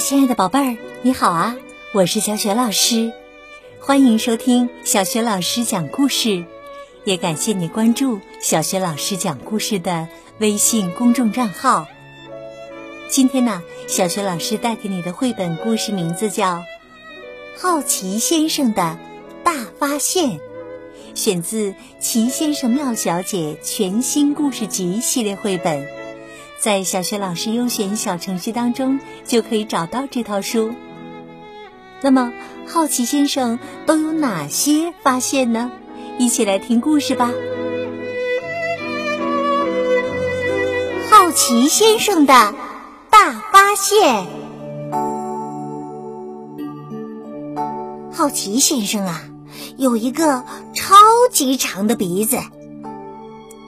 亲爱的宝贝儿，你好啊！我是小雪老师，欢迎收听小雪老师讲故事，也感谢你关注小雪老师讲故事的微信公众账号。今天呢，小雪老师带给你的绘本故事名字叫《好奇先生的大发现》，选自《奇先生妙小姐》全新故事集系列绘本。在小学老师优选小程序当中就可以找到这套书。那么，好奇先生都有哪些发现呢？一起来听故事吧。好奇先生的大发现。好奇先生啊，有一个超级长的鼻子，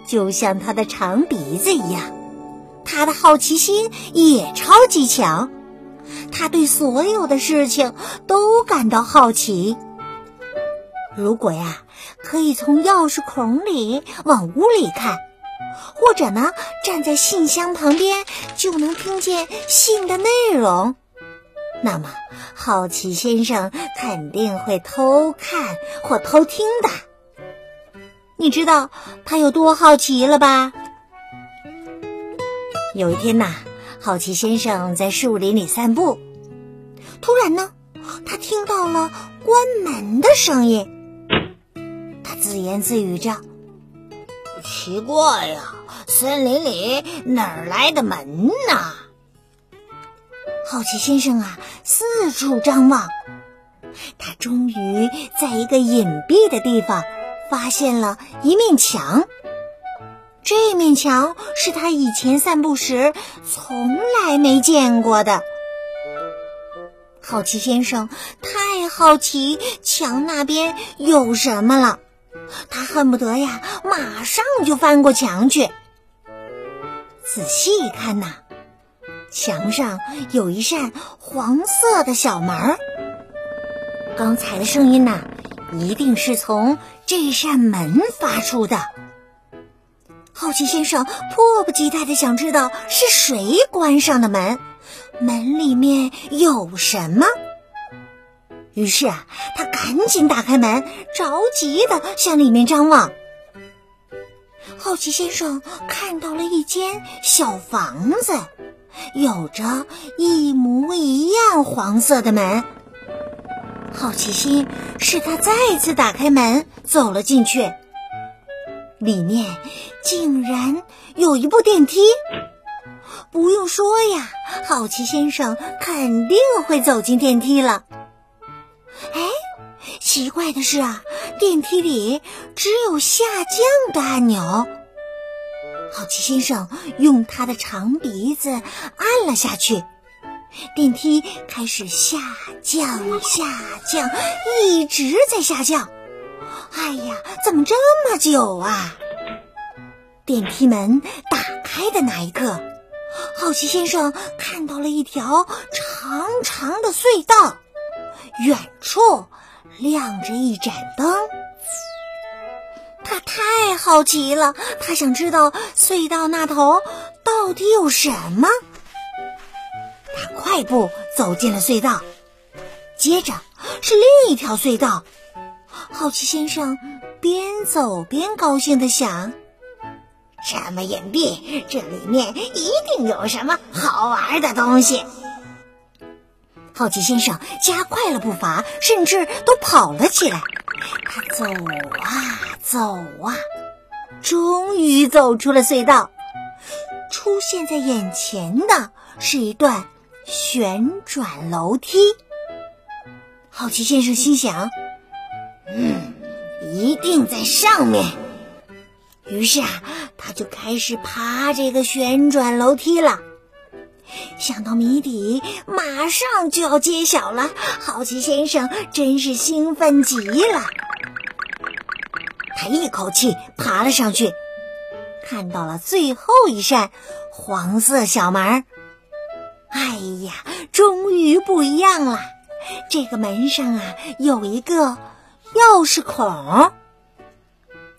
就像他的长鼻子一样。他的好奇心也超级强，他对所有的事情都感到好奇。如果呀，可以从钥匙孔里往屋里看，或者呢，站在信箱旁边就能听见信的内容，那么好奇先生肯定会偷看或偷听的。你知道他有多好奇了吧？有一天呐，好奇先生在树林里散步，突然呢，他听到了关门的声音。他自言自语着：“奇怪呀，森林里哪儿来的门呢？”好奇先生啊，四处张望，他终于在一个隐蔽的地方发现了一面墙。这面墙是他以前散步时从来没见过的。好奇先生太好奇墙那边有什么了，他恨不得呀马上就翻过墙去。仔细一看呐，墙上有一扇黄色的小门刚才的声音呐，一定是从这扇门发出的。好奇先生迫不及待的想知道是谁关上的门，门里面有什么。于是啊，他赶紧打开门，着急的向里面张望。好奇先生看到了一间小房子，有着一模一样黄色的门。好奇心使他再次打开门，走了进去。里面竟然有一部电梯，不用说呀，好奇先生肯定会走进电梯了。哎，奇怪的是啊，电梯里只有下降的按钮。好奇先生用他的长鼻子按了下去，电梯开始下降，下降，一直在下降。哎呀，怎么这么久啊？电梯门打开的那一刻，好奇先生看到了一条长长的隧道，远处亮着一盏灯。他太好奇了，他想知道隧道那头到底有什么。他快步走进了隧道，接着是另一条隧道。好奇先生边走边高兴地想：“这么隐蔽，这里面一定有什么好玩的东西。”好奇先生加快了步伐，甚至都跑了起来。他走啊走啊，终于走出了隧道。出现在眼前的是一段旋转楼梯。好奇先生心想。嗯，一定在上面。于是啊，他就开始爬这个旋转楼梯了。想到谜底马上就要揭晓了，好奇先生真是兴奋极了。他一口气爬了上去，看到了最后一扇黄色小门。哎呀，终于不一样了！这个门上啊，有一个。钥匙孔，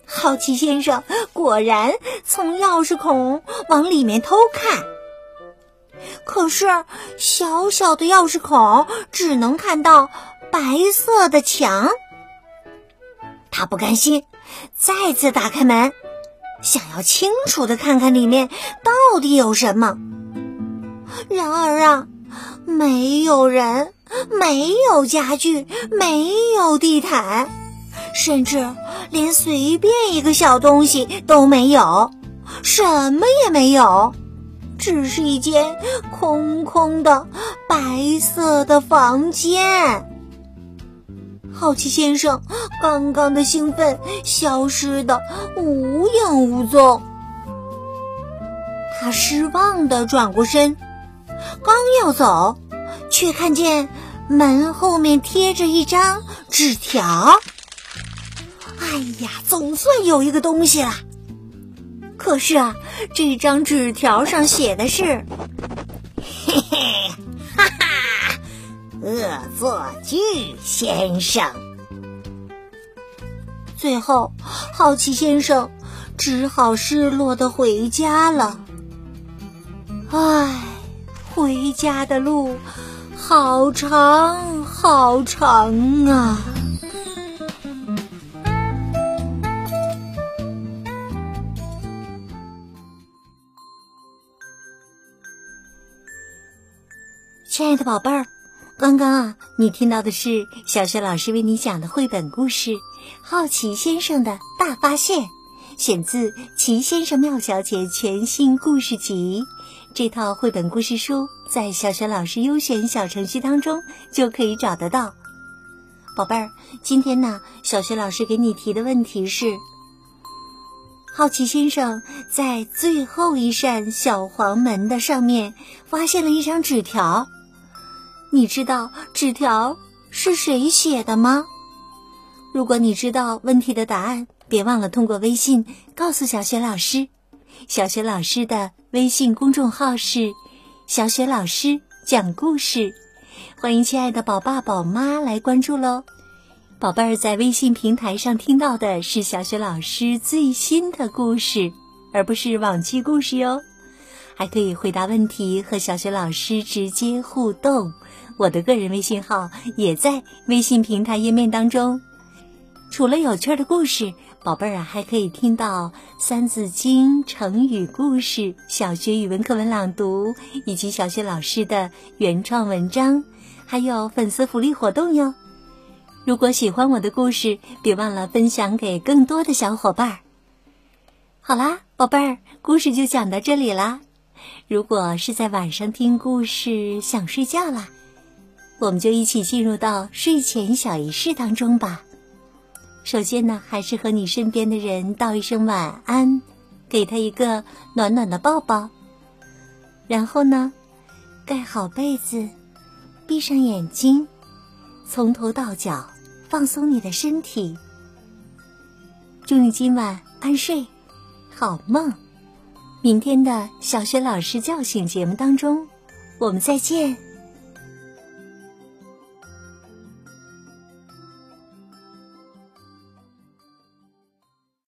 好奇先生果然从钥匙孔往里面偷看。可是小小的钥匙孔只能看到白色的墙。他不甘心，再次打开门，想要清楚的看看里面到底有什么。然而啊，没有人，没有家具，没有地毯，甚至连随便一个小东西都没有，什么也没有，只是一间空空的白色的房间。好奇先生刚刚的兴奋消失的无影无踪，他失望的转过身。刚要走，却看见门后面贴着一张纸条。哎呀，总算有一个东西了。可是啊，这张纸条上写的是：“嘿嘿，哈哈，恶作剧先生。”最后，好奇先生只好失落的回家了。唉。回家的路好长好长啊！亲爱的宝贝儿，刚刚啊，你听到的是小雪老师为你讲的绘本故事《好奇先生的大发现》，选自《奇先生妙小姐》全新故事集。这套绘本故事书在小雪老师优选小程序当中就可以找得到，宝贝儿，今天呢，小雪老师给你提的问题是：好奇先生在最后一扇小黄门的上面发现了一张纸条，你知道纸条是谁写的吗？如果你知道问题的答案，别忘了通过微信告诉小雪老师。小雪老师的微信公众号是“小雪老师讲故事”，欢迎亲爱的宝爸宝妈来关注喽。宝贝儿在微信平台上听到的是小雪老师最新的故事，而不是往期故事哟。还可以回答问题和小雪老师直接互动，我的个人微信号也在微信平台页面当中。除了有趣的故事，宝贝儿啊，还可以听到《三字经》成语故事、小学语文课文朗读，以及小学老师的原创文章，还有粉丝福利活动哟。如果喜欢我的故事，别忘了分享给更多的小伙伴。好啦，宝贝儿，故事就讲到这里啦。如果是在晚上听故事想睡觉啦，我们就一起进入到睡前小仪式当中吧。首先呢，还是和你身边的人道一声晚安，给他一个暖暖的抱抱。然后呢，盖好被子，闭上眼睛，从头到脚放松你的身体。祝你今晚安睡，好梦。明天的小雪老师叫醒节目当中，我们再见。